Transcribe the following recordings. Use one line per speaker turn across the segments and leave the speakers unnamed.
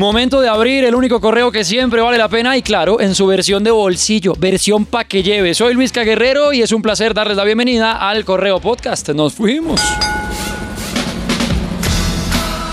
Momento de abrir el único correo que siempre vale la pena y claro, en su versión de bolsillo, versión pa' que lleve. Soy Luis Caguerrero y es un placer darles la bienvenida al Correo Podcast. Nos fuimos.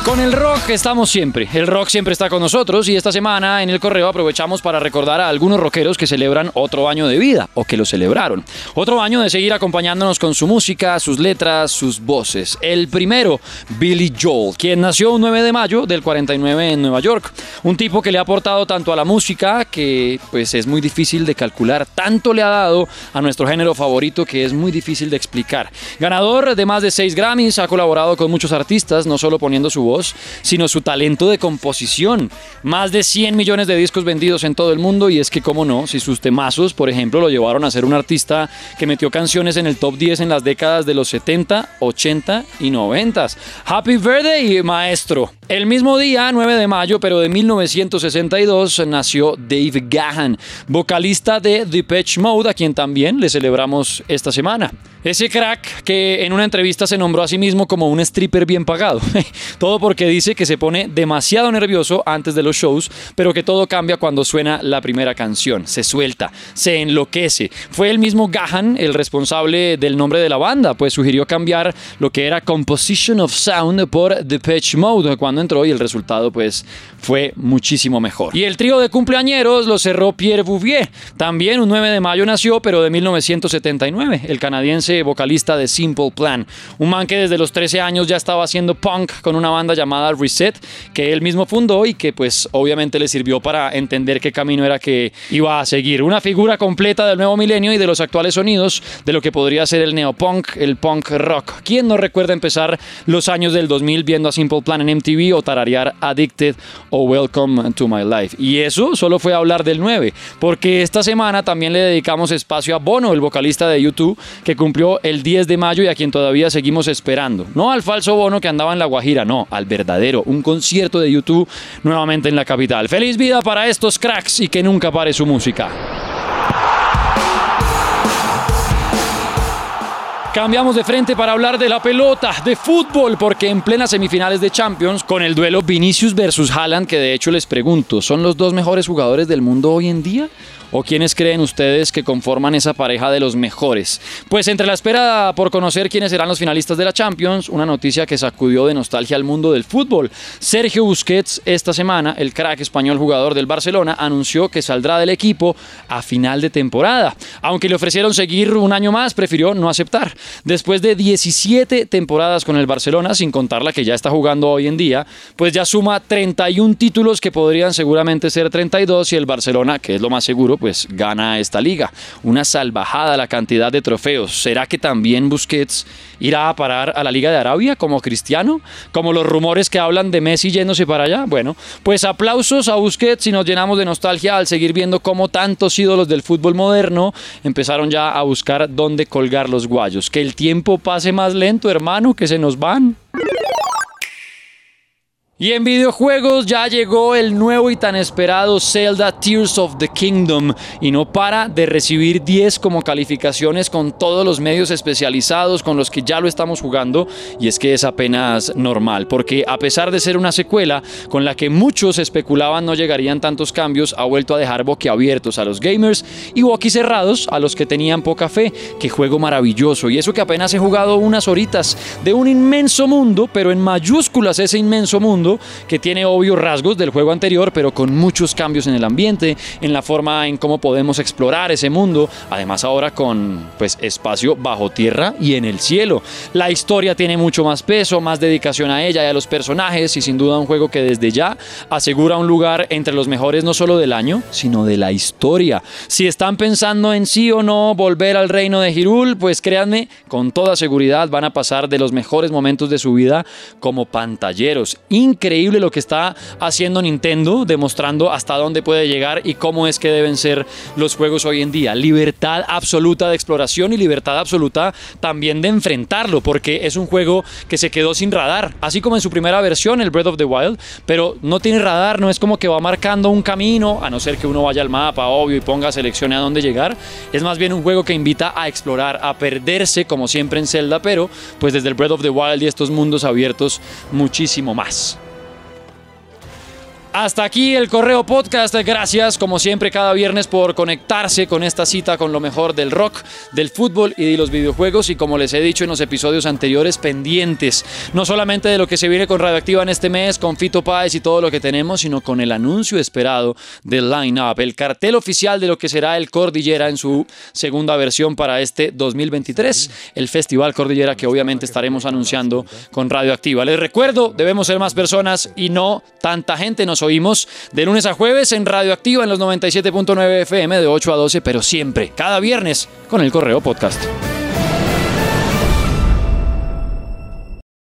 Con el rock estamos siempre. El rock siempre está con nosotros y esta semana en el correo aprovechamos para recordar a algunos rockeros que celebran otro año de vida o que lo celebraron. Otro año de seguir acompañándonos con su música, sus letras, sus voces. El primero, Billy Joel, quien nació un 9 de mayo del 49 en Nueva York. Un tipo que le ha aportado tanto a la música que pues es muy difícil de calcular, tanto le ha dado a nuestro género favorito que es muy difícil de explicar. Ganador de más de 6 Grammys, ha colaborado con muchos artistas, no solo poniendo su voz sino su talento de composición. Más de 100 millones de discos vendidos en todo el mundo y es que, como no, si sus temazos, por ejemplo, lo llevaron a ser un artista que metió canciones en el top 10 en las décadas de los 70, 80 y 90. Happy Birthday, maestro. El mismo día, 9 de mayo, pero de 1962, nació Dave Gahan, vocalista de Depeche Mode, a quien también le celebramos esta semana. Ese crack que en una entrevista se nombró a sí mismo como un stripper bien pagado. Todo porque dice que se pone demasiado nervioso antes de los shows, pero que todo cambia cuando suena la primera canción. Se suelta, se enloquece. Fue el mismo Gahan el responsable del nombre de la banda, pues sugirió cambiar lo que era Composition of Sound por Depeche Mode cuando entró y el resultado pues fue muchísimo mejor. Y el trío de cumpleañeros lo cerró Pierre Bouvier. También un 9 de mayo nació, pero de 1979, el canadiense vocalista de Simple Plan. Un man que desde los 13 años ya estaba haciendo punk con una banda llamada Reset, que él mismo fundó y que pues obviamente le sirvió para entender qué camino era que iba a seguir. Una figura completa del nuevo milenio y de los actuales sonidos de lo que podría ser el neopunk, el punk rock. ¿Quién no recuerda empezar los años del 2000 viendo a Simple Plan en MTV o tararear Addicted o Welcome to My Life? Y eso solo fue hablar del 9, porque esta semana también le dedicamos espacio a Bono, el vocalista de YouTube, que cumplió el 10 de mayo y a quien todavía seguimos esperando. No al falso Bono que andaba en La Guajira, no, al verdadero, un concierto de YouTube nuevamente en la capital. Feliz vida para estos cracks y que nunca pare su música. Cambiamos de frente para hablar de la pelota, de fútbol, porque en plenas semifinales de Champions, con el duelo Vinicius versus Haaland, que de hecho les pregunto, ¿son los dos mejores jugadores del mundo hoy en día? ¿O quiénes creen ustedes que conforman esa pareja de los mejores? Pues entre la espera por conocer quiénes serán los finalistas de la Champions, una noticia que sacudió de nostalgia al mundo del fútbol. Sergio Busquets esta semana, el crack español jugador del Barcelona, anunció que saldrá del equipo a final de temporada. Aunque le ofrecieron seguir un año más, prefirió no aceptar. Después de 17 temporadas con el Barcelona, sin contar la que ya está jugando hoy en día, pues ya suma 31 títulos que podrían seguramente ser 32 y el Barcelona, que es lo más seguro, pues gana esta liga. Una salvajada la cantidad de trofeos. ¿Será que también Busquets irá a parar a la Liga de Arabia como cristiano? Como los rumores que hablan de Messi yéndose para allá. Bueno, pues aplausos a Busquets y nos llenamos de nostalgia al seguir viendo cómo tantos ídolos del fútbol moderno empezaron ya a buscar dónde colgar los guayos. Que el tiempo pase más lento, hermano, que se nos van. Y en videojuegos ya llegó el nuevo y tan esperado Zelda Tears of the Kingdom. Y no para de recibir 10 como calificaciones con todos los medios especializados con los que ya lo estamos jugando. Y es que es apenas normal porque a pesar de ser una secuela con la que muchos especulaban no llegarían tantos cambios ha vuelto a dejar boquiabiertos a los gamers y boquicerrados a los que tenían poca fe. Qué juego maravilloso. Y eso que apenas he jugado unas horitas de un inmenso mundo pero en mayúsculas ese inmenso mundo que tiene obvios rasgos del juego anterior, pero con muchos cambios en el ambiente, en la forma en cómo podemos explorar ese mundo, además ahora con pues espacio bajo tierra y en el cielo. La historia tiene mucho más peso, más dedicación a ella y a los personajes y sin duda un juego que desde ya asegura un lugar entre los mejores no solo del año, sino de la historia. Si están pensando en sí o no volver al reino de Hirul, pues créanme, con toda seguridad van a pasar de los mejores momentos de su vida como pantalleros increíble lo que está haciendo Nintendo, demostrando hasta dónde puede llegar y cómo es que deben ser los juegos hoy en día. Libertad absoluta de exploración y libertad absoluta también de enfrentarlo, porque es un juego que se quedó sin radar, así como en su primera versión, el Breath of the Wild, pero no tiene radar, no es como que va marcando un camino, a no ser que uno vaya al mapa, obvio, y ponga seleccione a dónde llegar. Es más bien un juego que invita a explorar, a perderse, como siempre en Zelda, pero pues desde el Breath of the Wild y estos mundos abiertos muchísimo más. Hasta aquí el Correo Podcast. Gracias, como siempre, cada viernes por conectarse con esta cita con lo mejor del rock, del fútbol y de los videojuegos. Y como les he dicho en los episodios anteriores, pendientes no solamente de lo que se viene con Radioactiva en este mes, con Fito Páez y todo lo que tenemos, sino con el anuncio esperado del line-up, el cartel oficial de lo que será el Cordillera en su segunda versión para este 2023, el Festival Cordillera que obviamente estaremos anunciando con Radioactiva. Les recuerdo, debemos ser más personas y no tanta gente. Nos oímos de lunes a jueves en Radioactiva en los 97.9 FM de 8 a 12, pero siempre, cada viernes, con el Correo Podcast.